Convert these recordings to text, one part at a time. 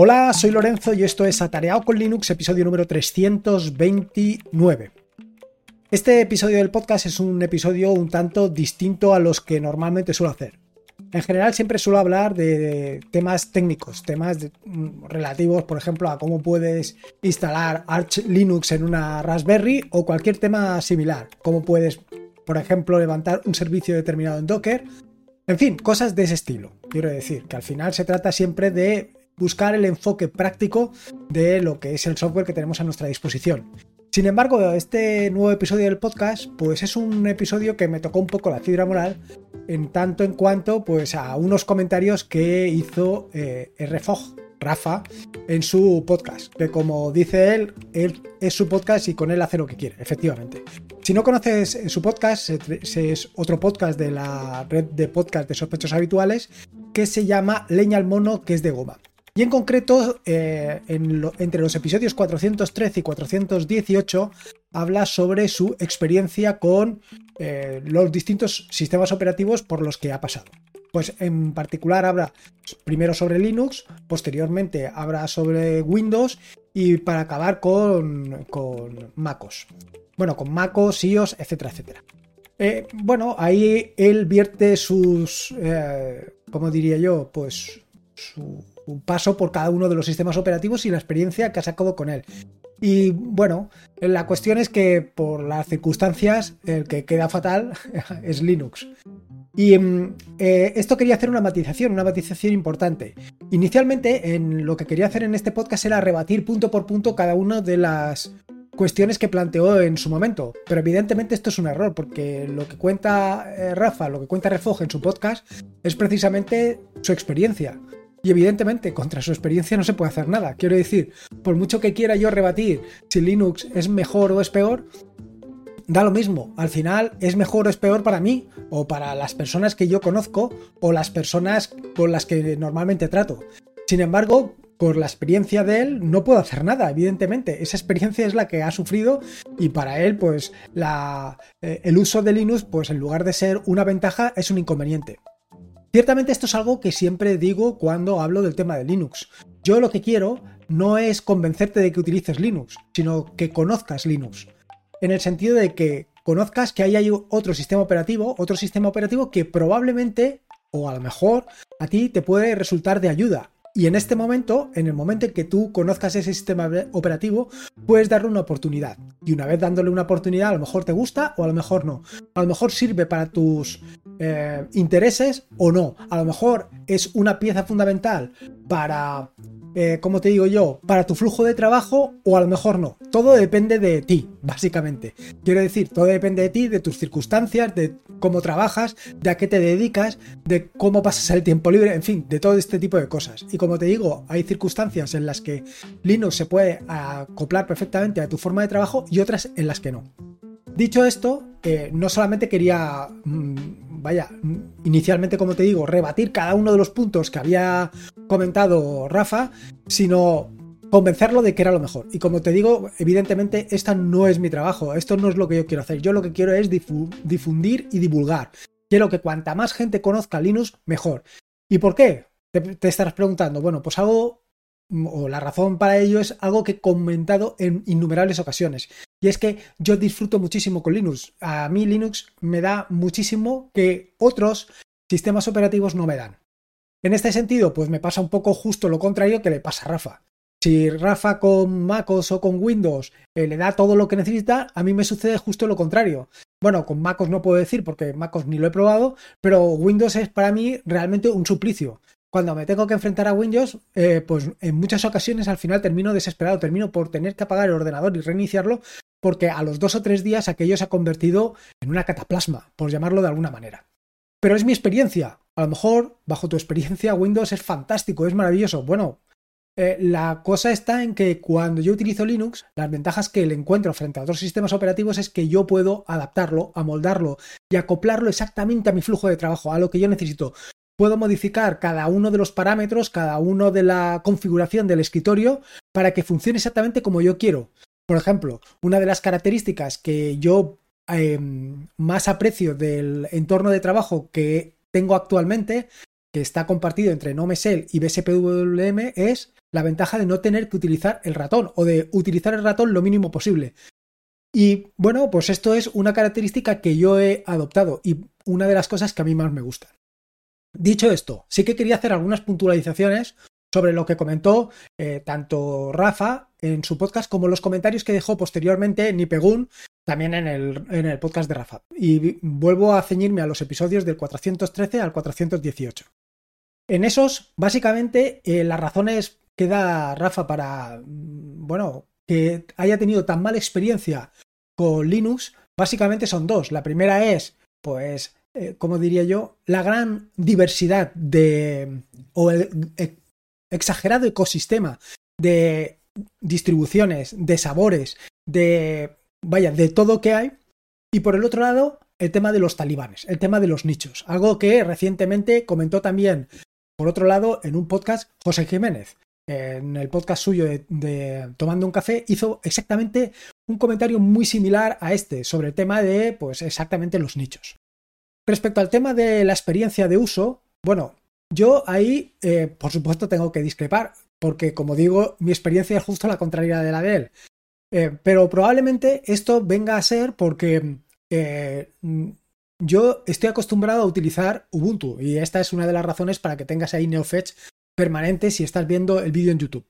Hola, soy Lorenzo y esto es Atareado con Linux, episodio número 329. Este episodio del podcast es un episodio un tanto distinto a los que normalmente suelo hacer. En general siempre suelo hablar de temas técnicos, temas mm, relativos, por ejemplo, a cómo puedes instalar Arch Linux en una Raspberry o cualquier tema similar. Cómo puedes, por ejemplo, levantar un servicio determinado en Docker. En fin, cosas de ese estilo. Quiero decir que al final se trata siempre de buscar el enfoque práctico de lo que es el software que tenemos a nuestra disposición. Sin embargo, este nuevo episodio del podcast, pues es un episodio que me tocó un poco la fibra moral, en tanto en cuanto pues a unos comentarios que hizo eh, RFOG, Rafa, en su podcast, que como dice él, él es su podcast y con él hace lo que quiere, efectivamente. Si no conoces su podcast, es otro podcast de la red de podcast de sospechosos habituales que se llama Leña al Mono, que es de goma. Y en concreto, eh, entre los episodios 413 y 418, habla sobre su experiencia con eh, los distintos sistemas operativos por los que ha pasado. Pues en particular habla primero sobre Linux, posteriormente habla sobre Windows y para acabar con, con MacOS. Bueno, con MacOS, iOS, etcétera, etcétera. Eh, bueno, ahí él vierte sus, ¿cómo diría yo? Pues su un paso por cada uno de los sistemas operativos y la experiencia que ha sacado con él. Y bueno, la cuestión es que por las circunstancias el que queda fatal es Linux. Y mm, eh, esto quería hacer una matización, una matización importante. Inicialmente, en lo que quería hacer en este podcast era rebatir punto por punto cada una de las cuestiones que planteó en su momento. Pero evidentemente esto es un error, porque lo que cuenta eh, Rafa, lo que cuenta Refoge en su podcast, es precisamente su experiencia. Y evidentemente, contra su experiencia no se puede hacer nada. Quiero decir, por mucho que quiera yo rebatir si Linux es mejor o es peor, da lo mismo. Al final es mejor o es peor para mí, o para las personas que yo conozco, o las personas con las que normalmente trato. Sin embargo, por la experiencia de él no puedo hacer nada, evidentemente. Esa experiencia es la que ha sufrido y para él, pues, eh, el uso de Linux, pues en lugar de ser una ventaja, es un inconveniente. Ciertamente esto es algo que siempre digo cuando hablo del tema de Linux. Yo lo que quiero no es convencerte de que utilices Linux, sino que conozcas Linux. En el sentido de que conozcas que ahí hay otro sistema operativo, otro sistema operativo que probablemente, o a lo mejor, a ti te puede resultar de ayuda. Y en este momento, en el momento en que tú conozcas ese sistema operativo, puedes darle una oportunidad. Y una vez dándole una oportunidad, a lo mejor te gusta o a lo mejor no. A lo mejor sirve para tus eh, intereses o no. A lo mejor es una pieza fundamental para, eh, como te digo yo, para tu flujo de trabajo o a lo mejor no. Todo depende de ti, básicamente. Quiero decir, todo depende de ti, de tus circunstancias, de cómo trabajas, de a qué te dedicas, de cómo pasas el tiempo libre, en fin, de todo este tipo de cosas. Y como te digo, hay circunstancias en las que Linux se puede acoplar perfectamente a tu forma de trabajo y otras en las que no. Dicho esto, eh, no solamente quería, mm, vaya, inicialmente como te digo, rebatir cada uno de los puntos que había comentado Rafa, sino convencerlo de que era lo mejor. Y como te digo, evidentemente, esta no es mi trabajo, esto no es lo que yo quiero hacer. Yo lo que quiero es difundir y divulgar. Quiero que cuanta más gente conozca Linux, mejor. ¿Y por qué? Te, te estarás preguntando, bueno, pues algo o la razón para ello es algo que he comentado en innumerables ocasiones. Y es que yo disfruto muchísimo con Linux. A mí Linux me da muchísimo que otros sistemas operativos no me dan. En este sentido, pues me pasa un poco justo lo contrario que le pasa a Rafa. Si Rafa con MacOS o con Windows eh, le da todo lo que necesita, a mí me sucede justo lo contrario. Bueno, con MacOS no puedo decir porque MacOS ni lo he probado, pero Windows es para mí realmente un suplicio cuando me tengo que enfrentar a Windows, eh, pues en muchas ocasiones al final termino desesperado, termino por tener que apagar el ordenador y reiniciarlo, porque a los dos o tres días aquello se ha convertido en una cataplasma, por llamarlo de alguna manera. Pero es mi experiencia. A lo mejor, bajo tu experiencia, Windows es fantástico, es maravilloso. Bueno, eh, la cosa está en que cuando yo utilizo Linux, las ventajas que le encuentro frente a otros sistemas operativos es que yo puedo adaptarlo, amoldarlo y acoplarlo exactamente a mi flujo de trabajo, a lo que yo necesito puedo modificar cada uno de los parámetros, cada uno de la configuración del escritorio para que funcione exactamente como yo quiero. Por ejemplo, una de las características que yo em, más aprecio del entorno de trabajo que tengo actualmente, que está compartido entre NoMesel y BSPWM es la ventaja de no tener que utilizar el ratón o de utilizar el ratón lo mínimo posible. Y bueno, pues esto es una característica que yo he adoptado y una de las cosas que a mí más me gustan. Dicho esto, sí que quería hacer algunas puntualizaciones sobre lo que comentó eh, tanto Rafa en su podcast como los comentarios que dejó posteriormente Nipegun también en el, en el podcast de Rafa. Y vuelvo a ceñirme a los episodios del 413 al 418. En esos, básicamente, eh, las razones que da Rafa para, mm, bueno, que haya tenido tan mala experiencia con Linux, básicamente son dos. La primera es, pues, eh, como diría yo, la gran diversidad de, o el, exagerado ecosistema de distribuciones, de sabores, de, vaya, de todo que hay. Y por el otro lado, el tema de los talibanes, el tema de los nichos, algo que recientemente comentó también, por otro lado, en un podcast José Jiménez. En el podcast suyo de, Tomando un café hizo exactamente un comentario muy similar a este sobre el tema de, pues exactamente los nichos. Respecto al tema de la experiencia de uso, bueno, yo ahí, eh, por supuesto, tengo que discrepar, porque como digo, mi experiencia es justo la contraria de la de él. Eh, pero probablemente esto venga a ser porque eh, yo estoy acostumbrado a utilizar Ubuntu y esta es una de las razones para que tengas ahí NeoFetch permanente si estás viendo el vídeo en YouTube.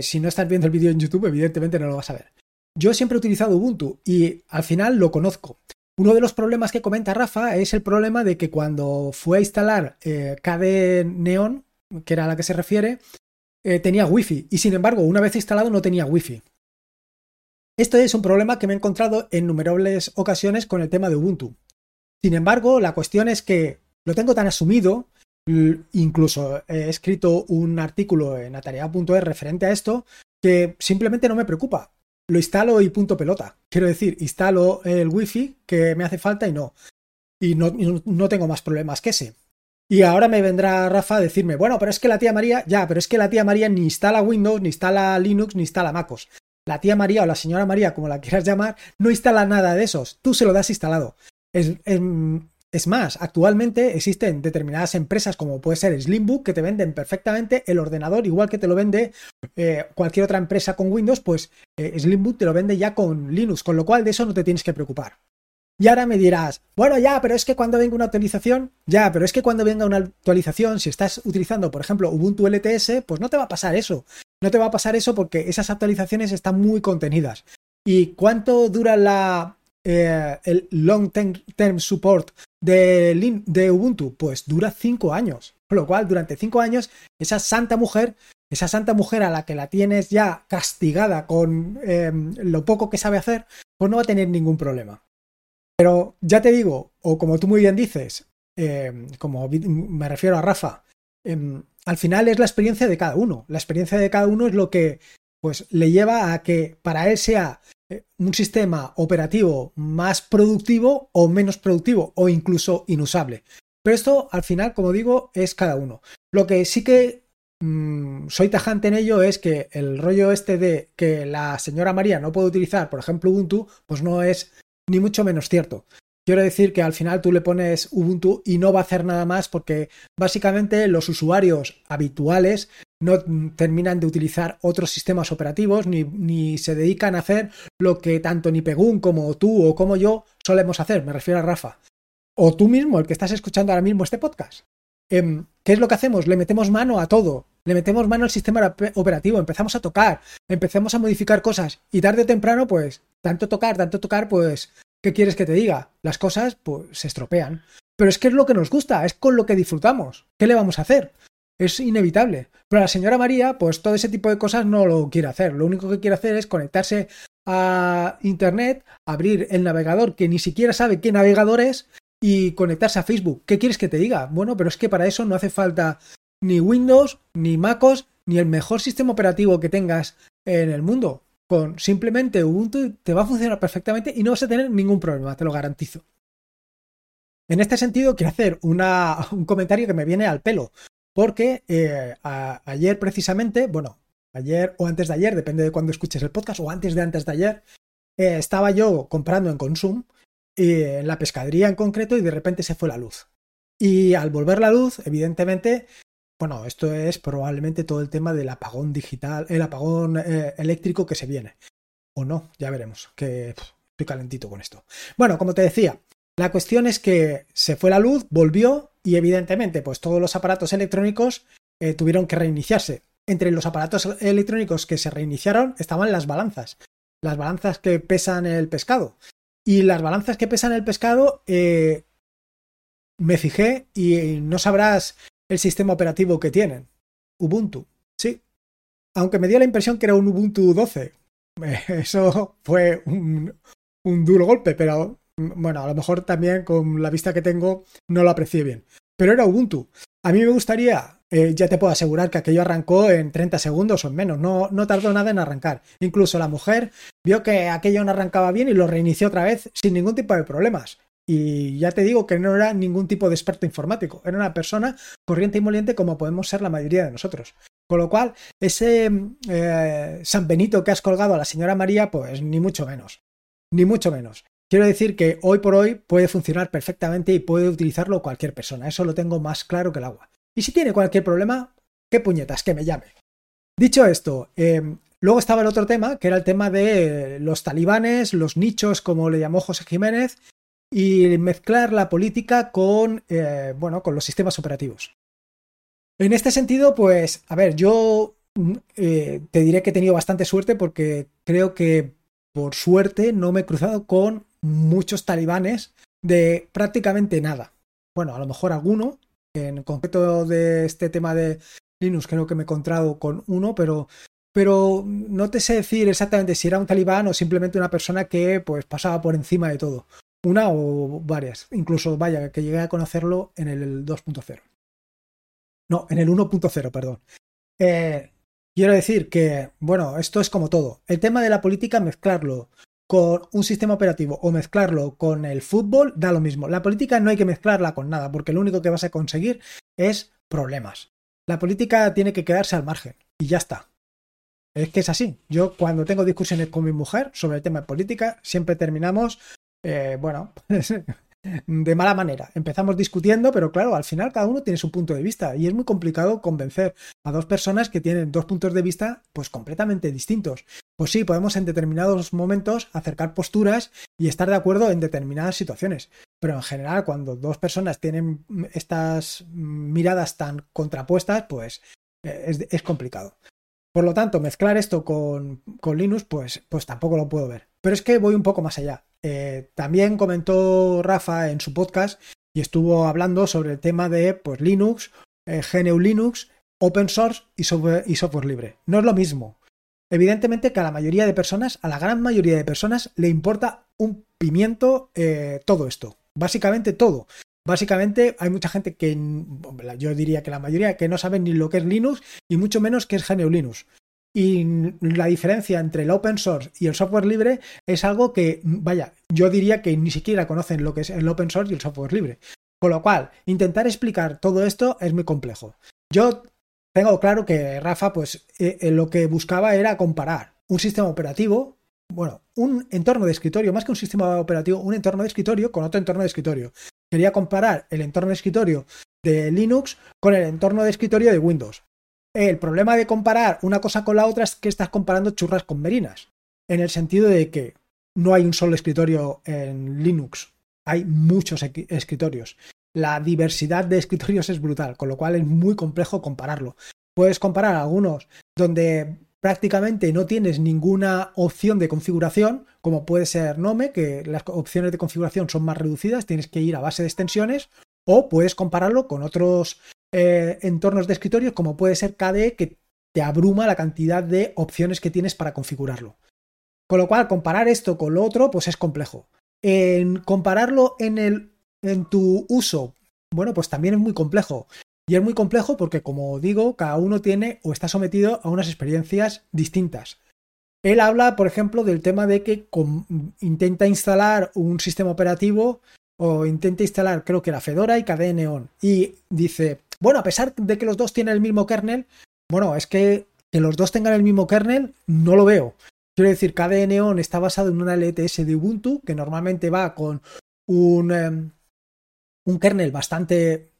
si no estás viendo el vídeo en YouTube, evidentemente no lo vas a ver. Yo siempre he utilizado Ubuntu y al final lo conozco. Uno de los problemas que comenta Rafa es el problema de que cuando fue a instalar eh, KDE Neon, que era a la que se refiere, eh, tenía Wi-Fi y sin embargo, una vez instalado no tenía Wi-Fi. Esto es un problema que me he encontrado en numerables ocasiones con el tema de Ubuntu. Sin embargo, la cuestión es que lo tengo tan asumido, incluso he escrito un artículo en atarea.es referente a esto, que simplemente no me preocupa lo instalo y punto pelota. Quiero decir, instalo el wifi que me hace falta y no. Y no, no tengo más problemas que ese. Y ahora me vendrá Rafa a decirme, bueno, pero es que la tía María, ya, pero es que la tía María ni instala Windows, ni instala Linux, ni instala MacOS. La tía María o la señora María, como la quieras llamar, no instala nada de esos. Tú se lo das instalado. Es, es, es más, actualmente existen determinadas empresas como puede ser Slimbook que te venden perfectamente el ordenador igual que te lo vende eh, cualquier otra empresa con Windows, pues eh, Slimbook te lo vende ya con Linux, con lo cual de eso no te tienes que preocupar. Y ahora me dirás, bueno, ya, pero es que cuando venga una actualización, ya, pero es que cuando venga una actualización, si estás utilizando, por ejemplo, Ubuntu LTS, pues no te va a pasar eso. No te va a pasar eso porque esas actualizaciones están muy contenidas. ¿Y cuánto dura la, eh, el long term support de, de Ubuntu? Pues dura cinco años. Con lo cual, durante cinco años, esa santa mujer, esa santa mujer a la que la tienes ya castigada con em, lo poco que sabe hacer, pues no va a tener ningún problema. Pero ya te digo, o como tú muy bien dices, em, como me refiero a Rafa, em, al final es la experiencia de cada uno. La experiencia de cada uno es lo que pues le lleva a que para él sea un sistema operativo más productivo o menos productivo o incluso inusable. Pero esto al final, como digo, es cada uno. Lo que sí que mm, soy tajante en ello es que el rollo este de que la señora María no puede utilizar, por ejemplo, Ubuntu, pues no es ni mucho menos cierto. Quiero decir que al final tú le pones Ubuntu y no va a hacer nada más porque básicamente los usuarios habituales no terminan de utilizar otros sistemas operativos ni, se dedican a hacer lo que tanto ni Pegun como tú o como yo solemos hacer, me refiero a Rafa. O tú mismo, el que estás escuchando ahora mismo este podcast. Em, ¿Qué es lo que hacemos? Le metemos mano a todo, le metemos mano al sistema operativo, empezamos a tocar, empezamos a modificar cosas y tarde o temprano, pues, tanto tocar, tanto tocar, pues ¿qué quieres que te diga? Las cosas pues se estropean. Pero es que es lo que nos gusta, es con lo que disfrutamos. ¿Qué le vamos a hacer? Es inevitable. Pero la señora María, pues todo ese tipo de cosas no lo quiere hacer. Lo único que quiere hacer es conectarse a Internet, abrir el navegador que ni siquiera sabe qué navegador es y conectarse a Facebook. ¿Qué quieres que te diga? Bueno, pero es que para eso no hace falta ni Windows, ni MacOS, ni el mejor sistema operativo que tengas en el mundo con simplemente Ubuntu te va a funcionar perfectamente y no vas a tener ningún problema, te lo garantizo. En este sentido, quiero hacer un comentario que me viene al pelo, porque eh, ayer precisamente, bueno, ayer o antes de ayer, depende de cuando escuches el podcast, o antes de antes de ayer, eh, estaba yo comprando en Consum, en la pescadería en concreto, y de repente se fue la luz. Y al volver la luz, evidentemente, bueno, esto es probablemente todo el tema del apagón digital, el apagón eh, eléctrico que se viene. O no, ya veremos, que estoy calentito con esto. Bueno, como te decía, la cuestión es que se fue la luz, volvió y evidentemente pues todos los aparatos electrónicos eh, tuvieron que reiniciarse. Entre los aparatos electrónicos que se reiniciaron estaban las balanzas, las balanzas que pesan el pescado. Y las balanzas que pesan el pescado, eh, me fijé y no sabrás el sistema operativo que tienen. Ubuntu, sí. Aunque me dio la impresión que era un Ubuntu 12. Eso fue un, duro golpe, pero bueno, a lo mejor también con la vista que tengo no lo aprecié bien. Pero era Ubuntu. A mí me gustaría, eh, ya te puedo asegurar que aquello arrancó en 30 segundos o menos, no, no tardó nada en arrancar. Incluso la mujer vio que aquello no arrancaba bien y lo reinició otra vez sin ningún tipo de problemas. Y ya te digo que no era ningún tipo de experto informático, era una persona corriente y moliente como podemos ser la mayoría de nosotros. Con lo cual, ese eh, San Benito que has colgado a la señora María, pues ni mucho menos. Ni mucho menos. Quiero decir que hoy por hoy puede funcionar perfectamente y puede utilizarlo cualquier persona. Eso lo tengo más claro que el agua. Y si tiene cualquier problema, qué puñetas, que me llame. Dicho esto, eh, luego estaba el otro tema, que era el tema de los talibanes, los nichos, como le llamó José Jiménez, y mezclar la política con, eh, bueno, con los sistemas operativos. En este sentido, pues, a ver, yo mm, eh, te diré que he tenido bastante suerte porque creo que por suerte no me he cruzado con muchos talibanes de prácticamente nada. Bueno, a lo mejor alguno, en concreto de este tema de Linux creo que me he encontrado con uno, pero pero no te sé decir exactamente si era un talibán o simplemente una persona que pues pasaba por encima de todo. Una o varias. Incluso, vaya, que llegué a conocerlo en el 2.0. No, en el 1.0, perdón. Eh, quiero decir que, bueno, esto es como todo. El tema de la política, mezclarlo con un sistema operativo o mezclarlo con el fútbol, da lo mismo. La política no hay que mezclarla con nada, porque lo único que vas a conseguir es problemas. La política tiene que quedarse al margen y ya está. Es que es así. Yo cuando tengo discusiones con mi mujer sobre el tema de política, siempre terminamos eh, bueno, de mala manera. Empezamos discutiendo, pero claro, al final cada uno tiene su punto de vista y es muy complicado convencer a dos personas que tienen dos puntos de vista pues completamente distintos. Pues sí, podemos en determinados momentos acercar posturas y estar de acuerdo en determinadas situaciones, pero en general cuando dos personas tienen estas miradas tan contrapuestas, pues eh, es, complicado. Por lo tanto, mezclar esto con, con Linux, pues, pues tampoco lo puedo ver. Pero es que voy un poco más allá. Eh, también comentó Rafa en su podcast y estuvo hablando sobre el tema de pues, Linux, eh, GNU Linux, open source y software, y software libre. No es lo mismo. Evidentemente que a la mayoría de personas, a la gran mayoría de personas, le importa un pimiento eh, todo esto. Básicamente todo. Básicamente hay mucha gente que, yo diría que la mayoría, que no saben ni lo que es Linux y mucho menos que es GNU Linux. Y la diferencia entre el open source y el software libre es algo que, vaya, yo diría que ni siquiera conocen lo que es el open source y el software libre. Con lo cual, intentar explicar todo esto es muy complejo. Yo tengo claro que Rafa, pues eh, eh, lo que buscaba era comparar un sistema operativo, bueno, un entorno de escritorio, más que un sistema operativo, un entorno de escritorio con otro entorno de escritorio. Quería comparar el entorno de escritorio de Linux con el entorno de escritorio de Windows. El problema de comparar una cosa con la otra es que estás comparando churras con merinas, en el sentido de que no hay un solo escritorio en Linux, hay muchos escritorios. La diversidad de escritorios es brutal, con lo cual es muy complejo compararlo. Puedes comparar algunos donde prácticamente no tienes ninguna opción de configuración, como puede ser Nome, que las opciones de configuración son más reducidas, tienes que ir a base de extensiones, o puedes compararlo con otros eh, entornos de escritorio como puede ser KDE que te abruma la cantidad de opciones que tienes para configurarlo. Con lo cual, comparar esto con lo otro, pues es complejo. En compararlo en, el, en tu uso, bueno, pues también es muy complejo. Y es muy complejo porque, como digo, cada uno tiene o está sometido a unas experiencias distintas. Él habla, por ejemplo, del tema de que intenta instalar un sistema operativo o intenta instalar, creo que era Fedora y KDE Neon. Y dice, bueno, a pesar de que los dos tienen el mismo kernel, bueno, es que que los dos tengan el mismo kernel, no lo veo. Quiero decir, KDE Neon está basado en una LTS de Ubuntu, que normalmente va con un, em, un kernel bastante,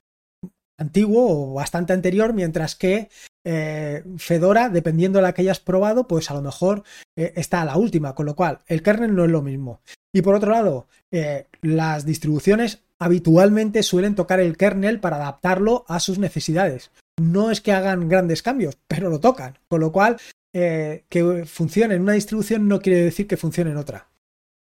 antiguo o bastante anterior, mientras que eh, Fedora, dependiendo de la que hayas probado, pues a lo mejor eh, está a la última, con lo cual el kernel no es lo mismo. Y por otro lado, eh, las distribuciones habitualmente suelen tocar el kernel para adaptarlo a sus necesidades. No es que hagan grandes cambios, pero lo tocan, con lo cual que funcione en una distribución no quiere decir que funcione en otra.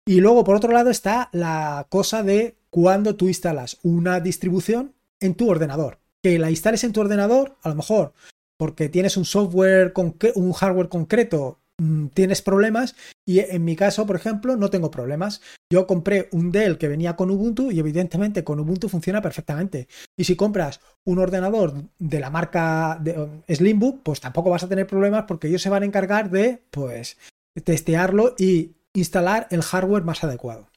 Y luego, por otro lado, está la cosa de cuando tú instalas una distribución en tu ordenador. Que la instales en tu ordenador, a lo mejor porque tienes un software, un hardware concreto, mm, tienes problemas y en mi caso, por ejemplo, no tengo problemas. Yo compré un Dell que venía con Ubuntu y evidentemente con Ubuntu funciona perfectamente. Y si compras un ordenador de la marca de Slimbook, pues tampoco vas a tener problemas porque ellos se van a encargar de, pues, testearlo y instalar el hardware más adecuado.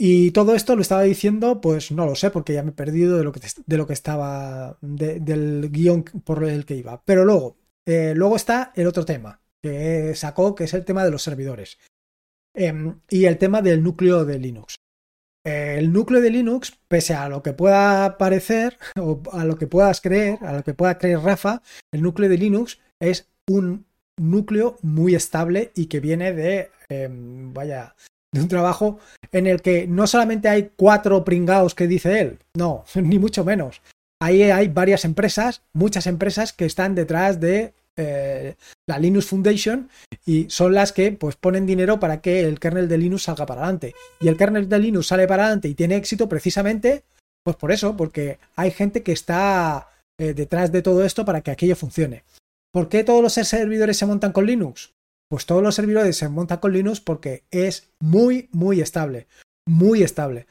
Y todo esto lo estaba diciendo, pues no lo sé, porque ya me he perdido de lo que, de lo que estaba, del guion por el que iba. Pero luego, eh, luego está el otro tema que sacó, que es el tema de los servidores. Em, y el tema del núcleo de Linux. el núcleo de Linux, pese a lo que pueda parecer, o a lo que puedas creer, a lo que pueda creer Rafa, el núcleo de Linux es un núcleo muy estable y que viene de, em, vaya, de un trabajo en el que no solamente hay cuatro pringados que dice él, no, ni mucho menos. Ahí hay varias empresas, muchas empresas que están detrás de eh, la Linux Foundation y son las que pues ponen dinero para que el kernel de Linux salga para adelante. Y el kernel de Linux sale para adelante y tiene éxito precisamente pues por eso, porque hay gente que está eh, detrás de todo esto para que aquello funcione. ¿Por qué todos los servidores se montan con Linux? Pues todos los servidores se montan con Linux porque es muy, muy estable. Muy estable.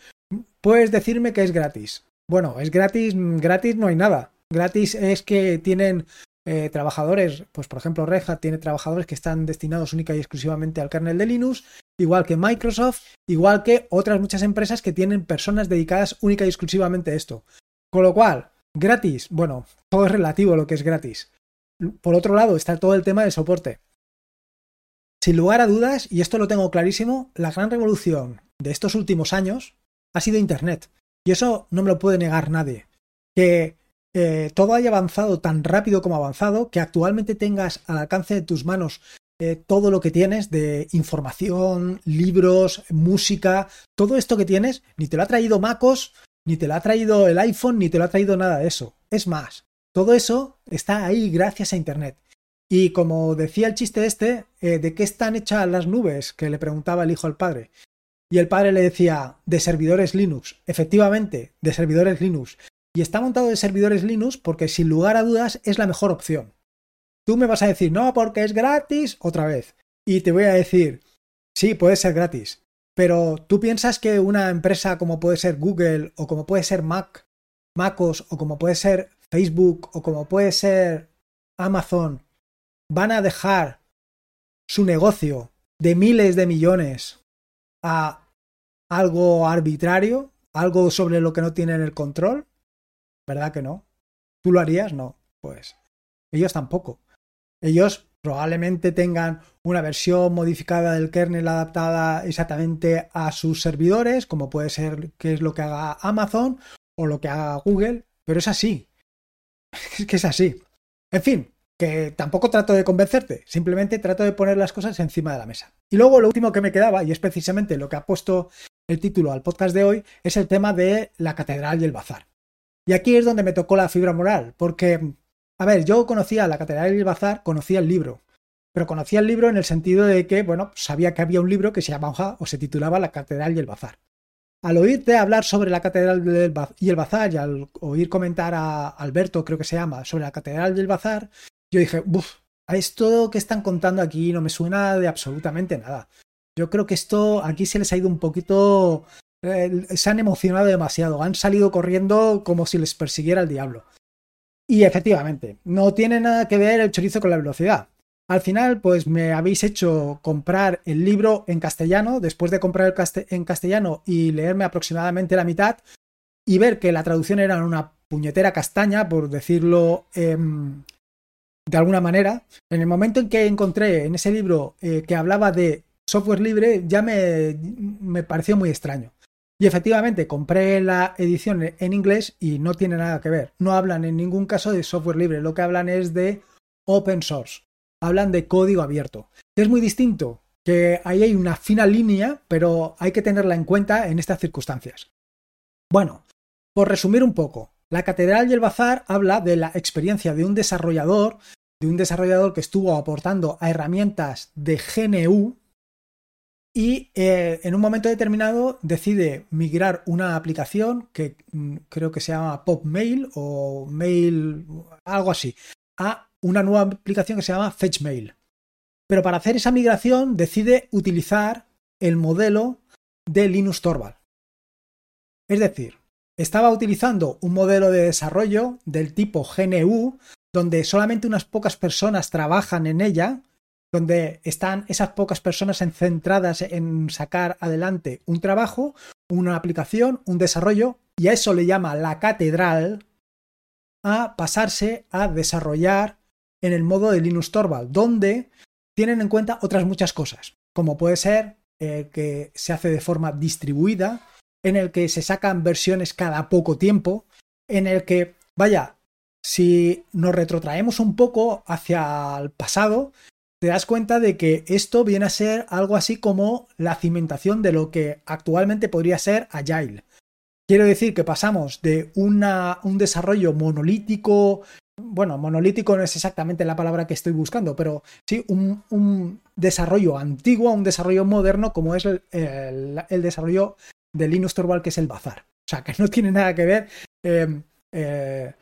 Puedes decirme que es gratis. Bueno, es gratis, gratis no hay nada. Gratis es que tienen eh, trabajadores, pues por ejemplo Red Hat tiene trabajadores que están destinados única y exclusivamente al kernel de Linux, igual que Microsoft, igual que otras muchas empresas que tienen personas dedicadas única y exclusivamente a esto. Con lo cual, gratis, bueno, todo es relativo a lo que es gratis. Por otro lado, está todo el tema del soporte. Sin lugar a dudas, y esto lo tengo clarísimo, la gran revolución de estos últimos años ha sido Internet. Y eso no me lo puede negar nadie. Que eh, todo haya avanzado tan rápido como ha avanzado, que actualmente tengas al alcance de tus manos eh, todo lo que tienes de información, libros, música, todo esto que tienes, ni te lo ha traído MacOS, ni te lo ha traído el iPhone, ni te lo ha traído nada de eso. Es más, todo eso está ahí gracias a Internet. Y como decía el chiste este, eh, ¿de qué están hechas las nubes? que le preguntaba el hijo al padre. Y el padre le decía, de servidores Linux. Efectivamente, de servidores Linux. Y está montado de servidores Linux porque sin lugar a dudas es la mejor opción. Tú me vas a decir, no, porque es gratis, otra vez. Y te voy a decir, sí, puede ser gratis. Pero tú piensas que una empresa como puede ser Google o como puede ser Mac, MacOS o como puede ser Facebook o como puede ser Amazon van a dejar su negocio de miles de millones a algo arbitrario, algo sobre lo que no tienen el control? ¿Verdad que no? ¿Tú lo harías? No. Pues ellos tampoco. Ellos probablemente tengan una versión modificada del kernel adaptada exactamente a sus servidores, como puede ser que es lo que haga Amazon o lo que haga Google, pero es así. Es que es así. En fin, que tampoco trato de convencerte, simplemente trato de poner las cosas encima de la mesa. Y luego lo último que me quedaba, y es precisamente lo que ha puesto el título al podcast de hoy, es el tema de la catedral y el bazar. Y aquí es donde me tocó la fibra moral, porque, a ver, yo conocía la catedral y el bazar, conocía el libro, pero conocía el libro en el sentido de que, bueno, sabía que había un libro que se llamaba o se titulaba La catedral y el bazar al oírte hablar sobre la Catedral y el Bazar y al oír comentar a Alberto, creo que se llama, sobre la Catedral del Bazar, yo dije, uff, esto que están contando aquí no me suena de absolutamente nada. Yo creo que esto aquí se les ha ido un poquito... Eh, se han emocionado demasiado, han salido corriendo como si les persiguiera el diablo. Y efectivamente, no tiene nada que ver el chorizo con la velocidad. Al final, pues me habéis hecho comprar el libro en castellano, después de comprar el en castellano y leerme aproximadamente la mitad y ver que la traducción era una puñetera castaña, por decirlo em, de alguna manera. En el momento en que encontré en ese libro eh, que hablaba de software libre, ya me, me pareció muy extraño. Y efectivamente, compré la edición en inglés y no tiene nada que ver. No hablan en ningún caso de software libre, lo que hablan es de open source. Hablan de código abierto. Es muy distinto, que ahí hay una fina línea, pero hay que tenerla en cuenta en estas circunstancias. Bueno, por resumir un poco, la Catedral y el Bazar habla de la experiencia de un desarrollador, de un desarrollador que estuvo aportando a herramientas de GNU, y eh, en un momento determinado decide migrar una aplicación que mm, creo que se llama PopMail o Mail, algo así, a una nueva aplicación que se llama FetchMail. Pero para hacer esa migración decide utilizar el modelo de Linux Torvald. Es decir, estaba utilizando un modelo de desarrollo del tipo GNU, donde solamente unas pocas personas trabajan en ella, donde están esas pocas personas centradas en sacar adelante un trabajo, una aplicación, un desarrollo, y a eso le llama la catedral, a pasarse a desarrollar en el modo de Linux Torvald, donde tienen en cuenta otras muchas cosas, como puede ser eh, que se hace de forma distribuida, en el que se sacan versiones cada poco tiempo, en el que, vaya, si nos retrotraemos un poco hacia el pasado, te das cuenta de que esto viene a ser algo así como la cimentación de lo que actualmente podría ser Agile. Quiero decir que pasamos de una, un desarrollo monolítico, bueno, monolítico no es exactamente la palabra que estoy buscando, pero sí un, desarrollo antiguo a un desarrollo moderno como es el, desarrollo de Linux Torvald, que es el Bazar. O sea, que no tiene nada que ver eh, eh,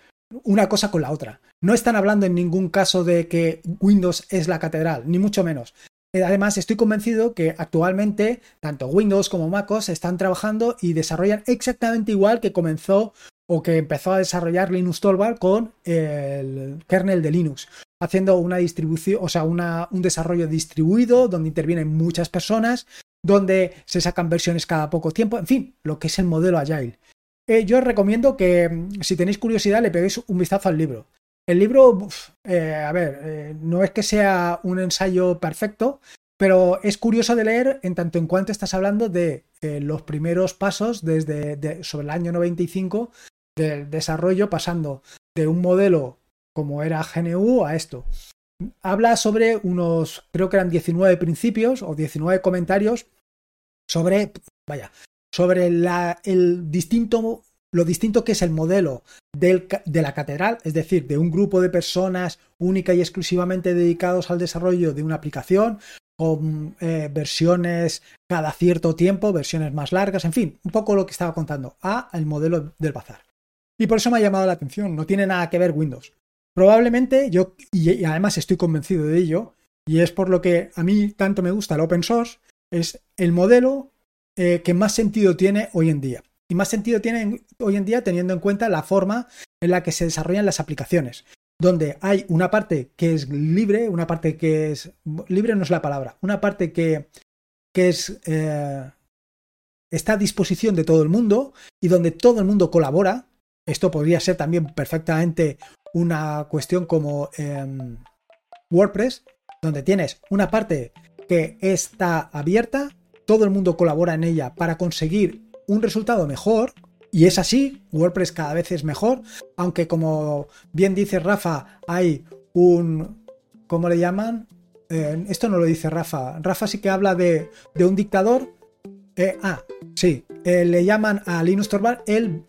una cosa con la otra. No están hablando en ningún caso de que Windows es la catedral, ni mucho menos. Eh, además, estoy convencido que actualmente tanto Windows como MacOS están trabajando y desarrollan exactamente igual que comenzó o que empezó a desarrollar Linux Torvald con el kernel de Linux, haciendo una distribución, o sea, un desarrollo distribuido donde intervienen muchas personas, donde se sacan versiones cada poco tiempo, en fin, lo que es el modelo Agile. Eh, yo os recomiendo que mm, si tenéis curiosidad le peguéis un vistazo al libro. El libro, eh, a ver, eh, no es que sea un ensayo perfecto, pero es curioso de leer en tanto en cuanto estás hablando de los primeros pasos desde sobre el año 95 del desarrollo, pasando de un modelo como era GNU a esto. Habla sobre unos, creo que eran 19 principios o 19 comentarios sobre, vaya, sobre el distinto, lo distinto que es el modelo del, de la catedral, es decir, de un grupo de personas única y exclusivamente dedicados al desarrollo de una aplicación, con eh, versiones cada cierto tiempo, versiones más largas, en fin, un poco lo que estaba contando, a el modelo del bazar. Y por eso me ha llamado la atención, no tiene nada que ver Windows. Probablemente yo, y además estoy convencido de ello, y es por lo que a mí tanto me gusta el open source, es el modelo eh, que más sentido tiene hoy en día. Y más sentido tiene hoy en día teniendo en cuenta la forma en la que se desarrollan las aplicaciones. Donde hay una parte que es libre, una parte que es. libre no es la palabra, una parte que, que es. Eh, está a disposición de todo el mundo y donde todo el mundo colabora. Esto podría ser también perfectamente una cuestión como em, WordPress, donde tienes una parte que está abierta todo el mundo colabora en ella para conseguir un resultado mejor. Y es así, WordPress cada vez es mejor, aunque como bien dice Rafa, hay un... ¿Cómo le llaman? Eh, esto no lo dice Rafa. Rafa sí que habla de, un dictador. Eh, ah, sí, eh, le llaman a Linus Torvald el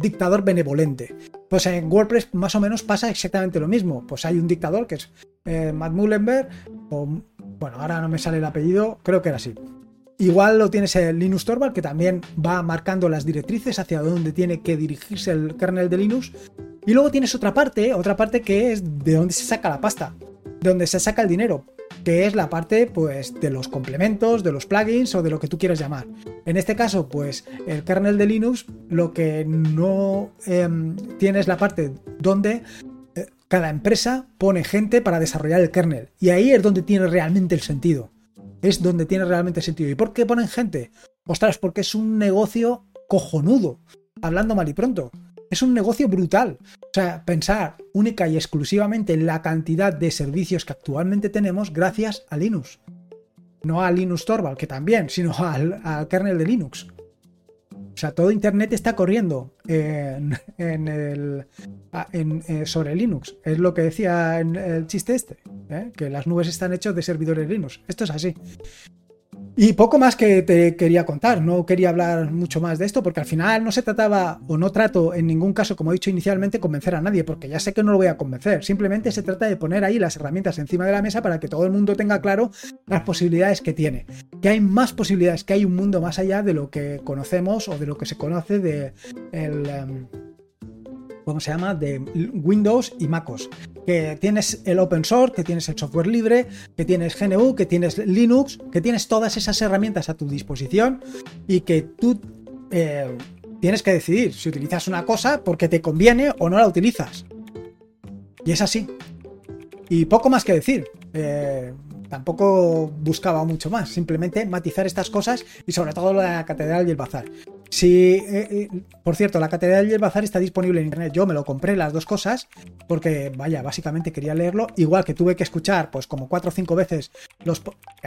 dictador benevolente. Pues en WordPress más o menos pasa exactamente lo mismo. Pues hay un dictador que es Matt Mullenberg, o bueno, ahora no me sale el apellido, creo que era así. Igual lo tienes el Linux Torvald, que también va marcando las directrices hacia dónde tiene que dirigirse el kernel de Linux. Y luego tienes otra parte, otra parte que es de dónde se saca la pasta, de dónde se saca el dinero, que es la parte pues de los complementos, de los plugins o de lo que tú quieras llamar. En este caso, pues el kernel de Linux lo que no em, tiene es la parte donde cada empresa pone gente para desarrollar el kernel. Y ahí es donde tiene realmente el sentido es donde tiene realmente sentido. ¿Y por qué ponen gente? Ostras, porque es un negocio cojonudo, hablando mal y pronto. Es un negocio brutal. O sea, pensar única y exclusivamente en la cantidad de servicios que actualmente tenemos gracias a Linux. No a Linux Torvald, que también, sino al, kernel de Linux. O sea, todo Internet está corriendo en, el, eh, sobre Linux. Es lo que decía en el chiste este, ¿eh? que las nubes están hechas de servidores Linux. Esto es así. Y poco más que te quería contar, no quería hablar mucho más de esto porque al final no se trataba o no trato en ningún caso, como he dicho inicialmente, convencer a nadie porque ya sé que no lo voy a convencer. Simplemente se trata de poner ahí las herramientas encima de la mesa para que todo el mundo tenga claro las posibilidades que tiene. Que hay más posibilidades, que hay un mundo más allá de lo que conocemos o de lo que se conoce de el... Em, ¿cómo se llama? De Windows y MacOS. Que tienes el open source, que tienes el software libre, que tienes GNU, que tienes Linux, que tienes todas esas herramientas a tu disposición y que tú eh, tienes que decidir si utilizas una cosa porque te conviene o no la utilizas. Y es así. Y poco más que decir. Eh, tampoco buscaba mucho más, simplemente matizar estas cosas y sobre todo la catedral y el bazar. Si, eh, eh, por cierto, la Catedral y el Bazar está disponible en internet. Yo me lo compré las dos cosas porque, vaya, básicamente quería leerlo. Igual que tuve que escuchar, pues como cuatro o cinco veces los,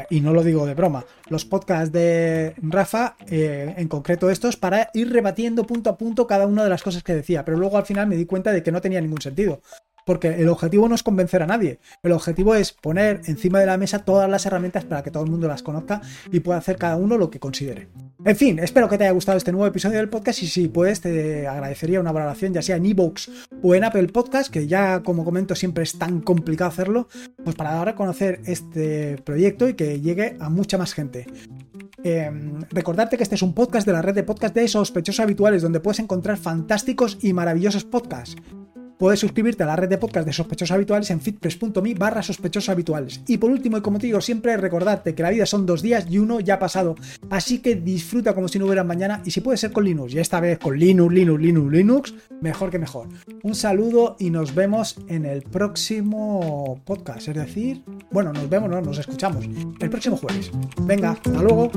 y no lo digo de broma, los podcasts de Rafa, eh, en concreto estos, para ir rebatiendo punto a punto cada una de las cosas que decía. Pero luego al final me di cuenta de que no tenía ningún sentido. Porque el objetivo no es convencer a nadie, el objetivo es poner encima de la mesa todas las herramientas para que todo el mundo las conozca y pueda hacer cada uno lo que considere. En fin, espero que te haya gustado este nuevo episodio del podcast y si puedes te agradecería una valoración ya sea en iVoox o en Apple Podcast, que ya como comento siempre es tan complicado hacerlo, pues para dar a conocer este proyecto y que llegue a mucha más gente. Em, recordarte que este es un podcast de la red de podcast de sospechosos habituales donde puedes encontrar fantásticos y maravillosos podcasts puedes suscribirte a la red de podcast de sospechosos habituales en fitpress.me barra sospechosos habituales. Y por último, y como te digo siempre, recordarte que la vida son dos días y uno ya ha pasado. Así que disfruta como si no hubiera mañana y si puede ser con Linux, y esta vez con Linux, Linux, Linux, Linux, mejor que mejor. Un saludo y nos vemos en el próximo podcast. Es decir, bueno, nos vemos, no, nos escuchamos el próximo jueves. Venga, hasta luego.